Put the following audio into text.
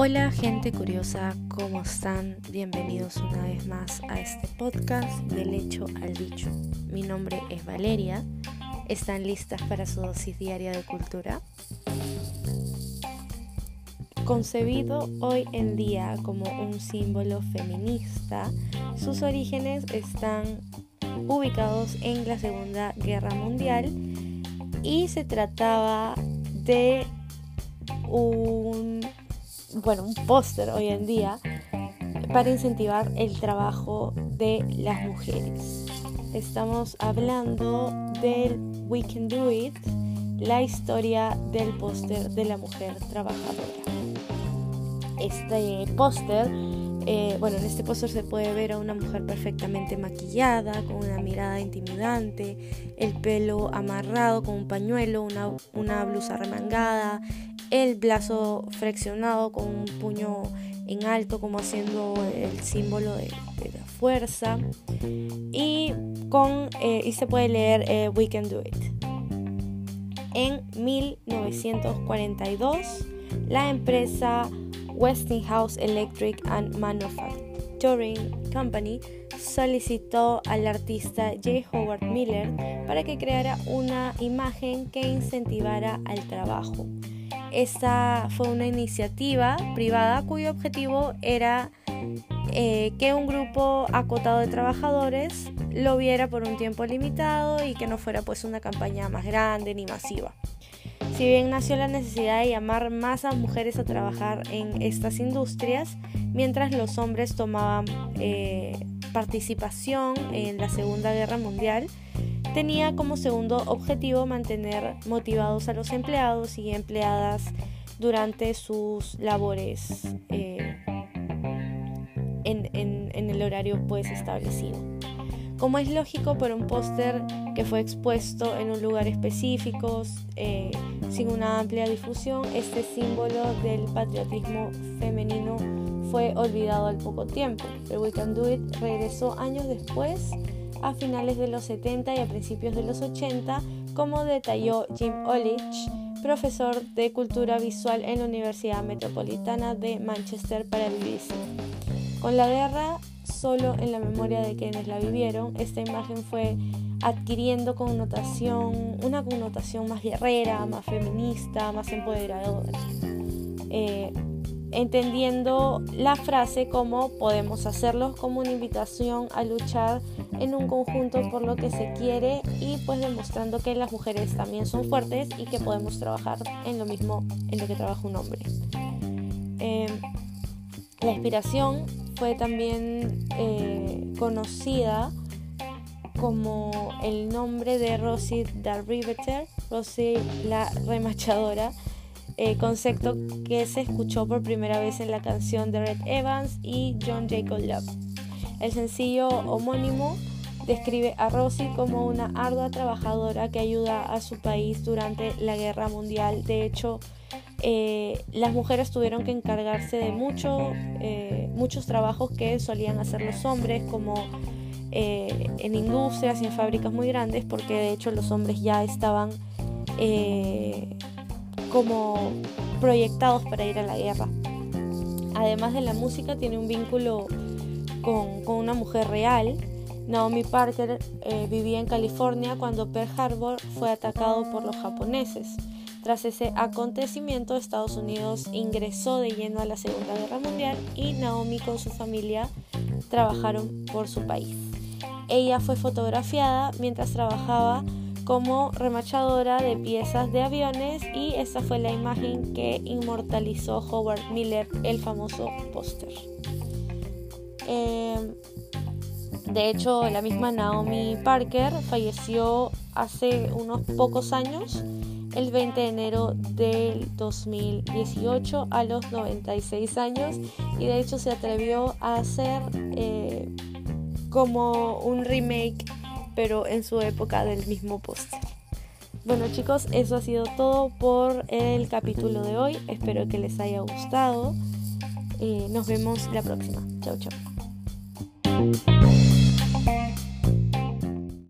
Hola gente curiosa, ¿cómo están? Bienvenidos una vez más a este podcast del hecho al dicho. Mi nombre es Valeria. ¿Están listas para su dosis diaria de cultura? Concebido hoy en día como un símbolo feminista, sus orígenes están ubicados en la Segunda Guerra Mundial y se trataba de un bueno, un póster hoy en día para incentivar el trabajo de las mujeres. Estamos hablando del We Can Do It, la historia del póster de la mujer trabajadora. Este póster, eh, bueno, en este póster se puede ver a una mujer perfectamente maquillada, con una mirada intimidante, el pelo amarrado con un pañuelo, una, blusa remangada, el brazo flexionado con un puño en alto como haciendo el símbolo de, la fuerza. Y con eh, y se puede leer eh, We Can Do It. En 1942 la empresa Westinghouse Electric and Manufacturing Company solicitó al artista J. Howard Miller para que creara una imagen que incentivara al trabajo esta fue una iniciativa privada cuyo objetivo era eh, que un grupo acotado de trabajadores lo viera por un tiempo limitado y que no fuera pues una campaña más grande ni masiva. Si bien nació la necesidad de llamar más a mujeres a trabajar en estas industrias, mientras los hombres tomaban eh, participación en la Segunda Guerra Mundial, tenía como segundo objetivo mantener motivados a los empleados y empleadas durante sus labores eh, en, el horario pues establecido. Como es lógico por un póster que fue expuesto en un lugar específico, eh, sin una amplia difusión, este símbolo del patriotismo femenino fue olvidado al poco tiempo. Pero We Can Do It regresó años después a finales de los 70 y a principios de los 80, como detalló Jim Olich, profesor de cultura visual en la Universidad Metropolitana de Manchester para el BBC. Con la guerra, solo en la memoria de quienes la vivieron, esta imagen fue adquiriendo connotación, una connotación más guerrera, más feminista, más empoderadora. Eh, entendiendo la frase como podemos hacerlo como una invitación a luchar en un conjunto por lo que se quiere y pues demostrando que las mujeres también son fuertes y que podemos trabajar en lo mismo en lo que trabaja un hombre. Em, la inspiración fue también eh, conocida como el nombre de Rosie the Riveter, Rosie la remachadora, eh, concepto que se escuchó por primera vez en la canción de Red Evans y John Jacob Love. El sencillo homónimo describe a Rosie como una ardua trabajadora que ayuda a su país durante la guerra mundial. De hecho, eh, las mujeres tuvieron que encargarse de eh, muchos trabajos que solían hacer los hombres, como en industrias y en fábricas muy grandes, porque de hecho los hombres ya estaban como proyectados para ir a la guerra. Además de la música, tiene un vínculo con, una mujer real. Naomi Parker eh, vivía en California cuando Pearl Harbor fue atacado por los japoneses. Tras ese acontecimiento, Estados Unidos ingresó de lleno a la Segunda Guerra Mundial y Naomi con su familia trabajaron por su país. Ella fue fotografiada mientras trabajaba como remachadora de piezas de aviones y esta fue la imagen que inmortalizó Howard Miller, el famoso póster. Em, de hecho, la misma Naomi Parker falleció hace unos pocos años, el 20 de enero del 2018, a los 96 años, y de hecho se atrevió a hacer eh, como un remake, pero en su época del mismo post. Bueno chicos, eso ha sido todo por el capítulo de hoy. Espero que les haya gustado. Eh, nos vemos la próxima. Chao, chao.